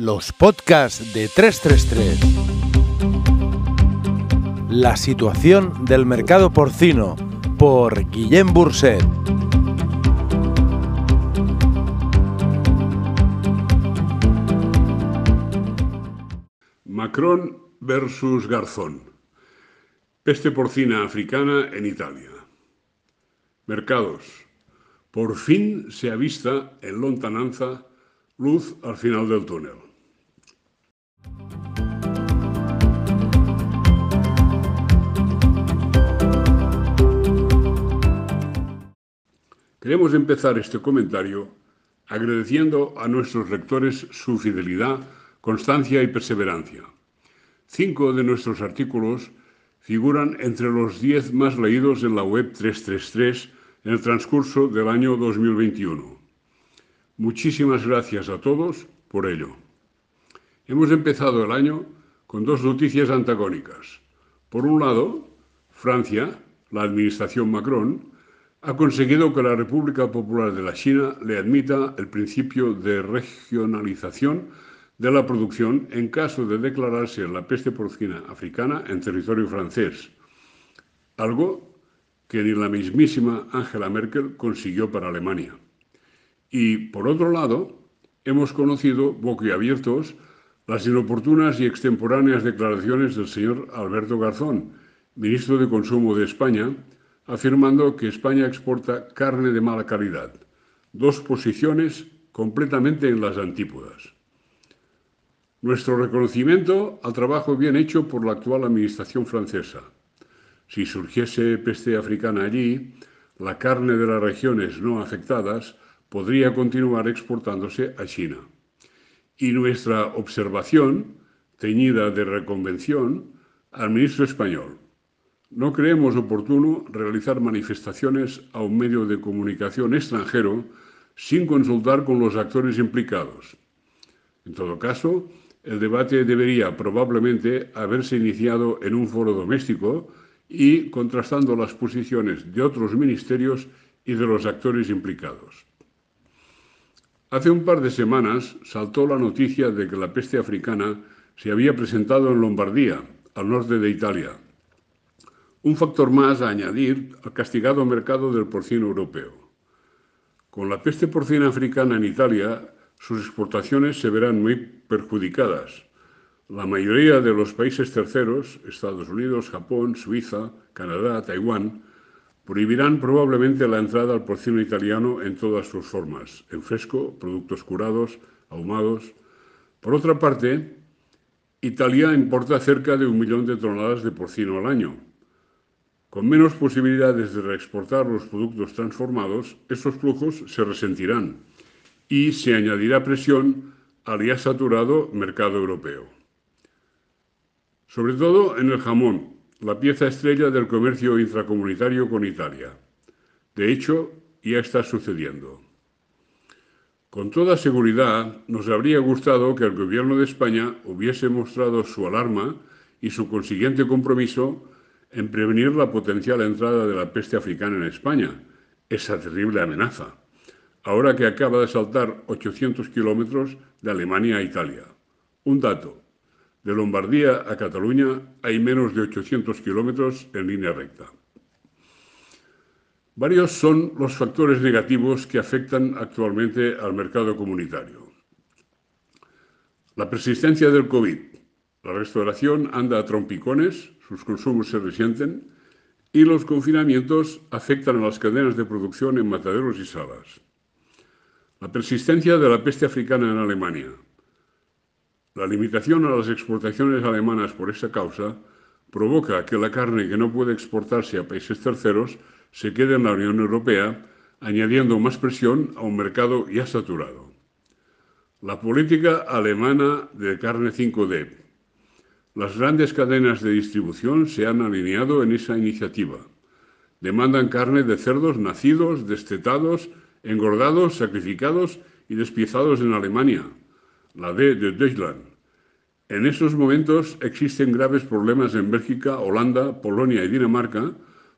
Los podcasts de 333. La situación del mercado porcino por Guillem Burset. Macron versus Garzón. Peste porcina africana en Italia. Mercados. Por fin se avista en lontananza luz al final del túnel. Queremos empezar este comentario agradeciendo a nuestros lectores su fidelidad, constancia y perseverancia. Cinco de nuestros artículos figuran entre los diez más leídos en la web 333 en el transcurso del año 2021. Muchísimas gracias a todos por ello. Hemos empezado el año con dos noticias antagónicas. Por un lado, Francia, la administración Macron, ha conseguido que la República Popular de la China le admita el principio de regionalización de la producción en caso de declararse la peste porcina africana en territorio francés, algo que ni la mismísima Angela Merkel consiguió para Alemania. Y, por otro lado, hemos conocido boquiabiertos las inoportunas y extemporáneas declaraciones del señor Alberto Garzón, ministro de Consumo de España, afirmando que España exporta carne de mala calidad. Dos posiciones completamente en las antípodas. Nuestro reconocimiento al trabajo bien hecho por la actual administración francesa. Si surgiese peste africana allí, la carne de las regiones no afectadas podría continuar exportándose a China. Y nuestra observación, teñida de reconvención, al ministro español. No creemos oportuno realizar manifestaciones a un medio de comunicación extranjero sin consultar con los actores implicados. En todo caso, el debate debería probablemente haberse iniciado en un foro doméstico y contrastando las posiciones de otros ministerios y de los actores implicados. Hace un par de semanas saltó la noticia de que la peste africana se había presentado en Lombardía, al norte de Italia. Un factor más a añadir al castigado mercado del porcino europeo. Con la peste porcina africana en Italia, sus exportaciones se verán muy perjudicadas. La mayoría de los países terceros, Estados Unidos, Japón, Suiza, Canadá, Taiwán, prohibirán probablemente la entrada al porcino italiano en todas sus formas, en fresco, productos curados, ahumados. Por otra parte, Italia importa cerca de un millón de toneladas de porcino al año. Con menos posibilidades de reexportar los productos transformados, esos flujos se resentirán y se añadirá presión al ya saturado mercado europeo. Sobre todo en el jamón, la pieza estrella del comercio intracomunitario con Italia. De hecho, ya está sucediendo. Con toda seguridad, nos habría gustado que el Gobierno de España hubiese mostrado su alarma y su consiguiente compromiso en prevenir la potencial entrada de la peste africana en España, esa terrible amenaza ahora que acaba de saltar 800 kilómetros de Alemania a Italia. Un dato, de Lombardía a Cataluña hay menos de 800 kilómetros en línea recta. Varios son los factores negativos que afectan actualmente al mercado comunitario. La persistencia del COVID. La restauración anda a trompicones, sus consumos se resienten y los confinamientos afectan a las cadenas de producción en mataderos y salas. La persistencia de la peste africana en Alemania. La limitación a las exportaciones alemanas por esta causa provoca que la carne que no puede exportarse a países terceros se quede en la Unión Europea, añadiendo más presión a un mercado ya saturado. La política alemana de carne 5D. Las grandes cadenas de distribución se han alineado en esa iniciativa. Demandan carne de cerdos nacidos, destetados engordados, sacrificados y despiezados en Alemania, la D de Deutschland. En esos momentos existen graves problemas en Bélgica, Holanda, Polonia y Dinamarca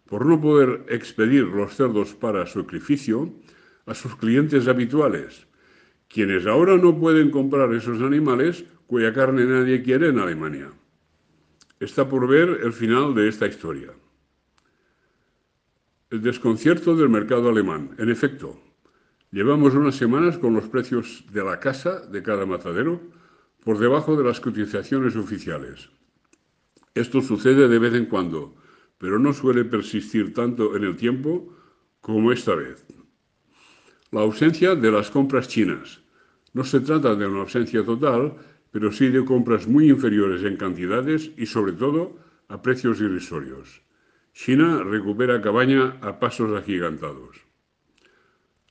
por no poder expedir los cerdos para sacrificio a sus clientes habituales quienes ahora no pueden comprar esos animales cuya carne nadie quiere en Alemania. Está por ver el final de esta historia. El desconcierto del mercado alemán. En efecto, llevamos unas semanas con los precios de la casa de cada matadero por debajo de las cotizaciones oficiales. Esto sucede de vez en cuando, pero no suele persistir tanto en el tiempo como esta vez. La ausencia de las compras chinas. No se trata de una ausencia total, pero sí de compras muy inferiores en cantidades y sobre todo a precios irrisorios. China recupera cabaña a pasos agigantados.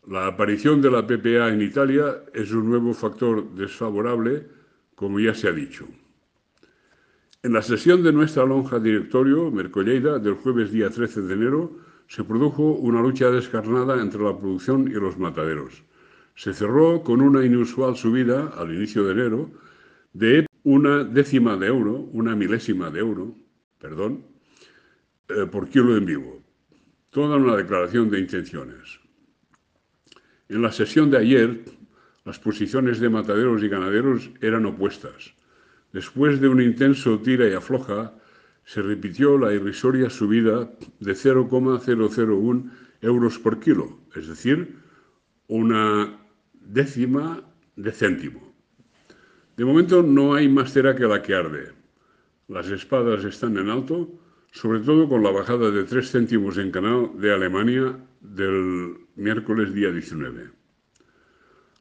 La aparición de la PPA en Italia es un nuevo factor desfavorable, como ya se ha dicho. En la sesión de nuestra lonja directorio, Mercolleida, del jueves día 13 de enero, se produjo una lucha descarnada entre la producción y los mataderos. Se cerró con una inusual subida al inicio de enero de una décima de euro, una milésima de euro, perdón, eh, por kilo en vivo. Toda una declaración de intenciones. En la sesión de ayer, las posiciones de mataderos y ganaderos eran opuestas. Después de un intenso tira y afloja, se repitió la irrisoria subida de 0,001 euros por kilo, es decir, una décima de céntimo. De momento no hay más cera que la que arde. Las espadas están en alto, sobre todo con la bajada de 3 céntimos en canal de Alemania del miércoles día 19.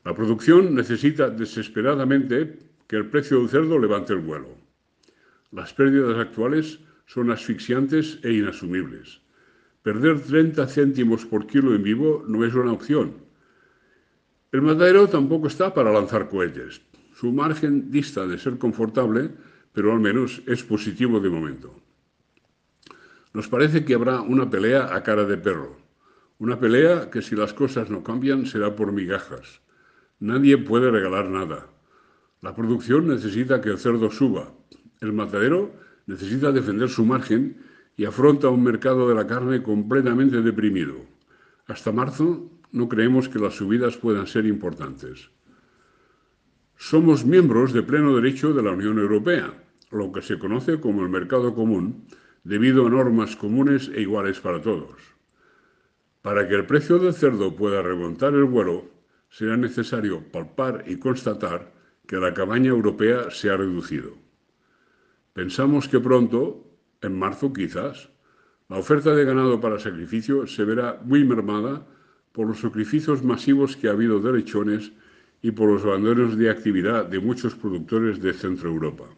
La producción necesita desesperadamente que el precio del cerdo levante el vuelo. Las pérdidas actuales son asfixiantes e inasumibles. Perder 30 céntimos por kilo en vivo no es una opción. El matadero tampoco está para lanzar cohetes. Su margen dista de ser confortable, pero al menos es positivo de momento. Nos parece que habrá una pelea a cara de perro. Una pelea que si las cosas no cambian será por migajas. Nadie puede regalar nada. La producción necesita que el cerdo suba. El matadero necesita defender su margen y afronta un mercado de la carne completamente deprimido. Hasta marzo no creemos que las subidas puedan ser importantes. Somos miembros de pleno derecho de la Unión Europea, lo que se conoce como el mercado común, debido a normas comunes e iguales para todos. Para que el precio del cerdo pueda remontar el vuelo, será necesario palpar y constatar que la cabaña europea se ha reducido. Pensamos que pronto, en marzo quizás, la oferta de ganado para sacrificio se verá muy mermada por los sacrificios masivos que ha habido de lechones y por los abandonos de actividad de muchos productores de Centro Europa.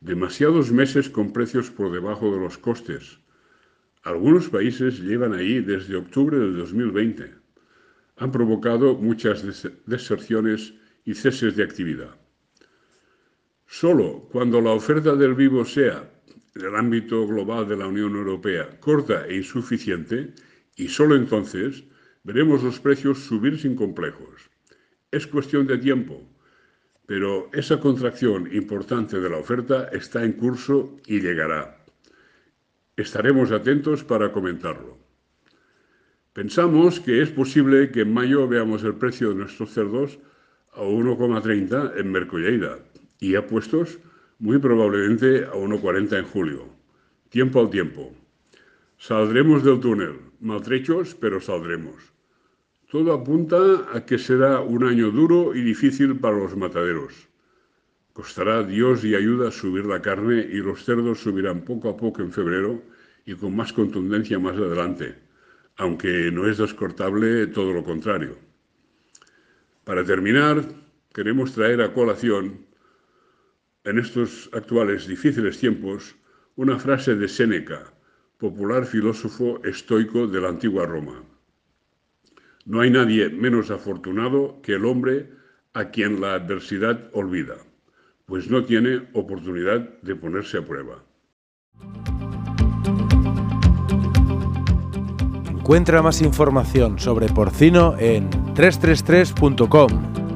Demasiados meses con precios por debajo de los costes. Algunos países llevan ahí desde octubre del 2020. Han provocado muchas deserciones y ceses de actividad. Solo cuando la oferta del vivo sea, en el ámbito global de la Unión Europea, corta e insuficiente, y solo entonces veremos los precios subir sin complejos. Es cuestión de tiempo, pero esa contracción importante de la oferta está en curso y llegará. Estaremos atentos para comentarlo. Pensamos que es posible que en mayo veamos el precio de nuestros cerdos a 1,30 en Mercolleida y apuestos muy probablemente a 1,40 en julio. Tiempo al tiempo. Saldremos del túnel, maltrechos, pero saldremos. Todo apunta a que será un año duro y difícil para los mataderos. Costará Dios y ayuda subir la carne y los cerdos subirán poco a poco en febrero y con más contundencia más adelante, aunque no es descortable todo lo contrario. Para terminar, queremos traer a colación, en estos actuales difíciles tiempos, una frase de Séneca, popular filósofo estoico de la antigua Roma. No hay nadie menos afortunado que el hombre a quien la adversidad olvida, pues no tiene oportunidad de ponerse a prueba. Encuentra más información sobre porcino en 333.com.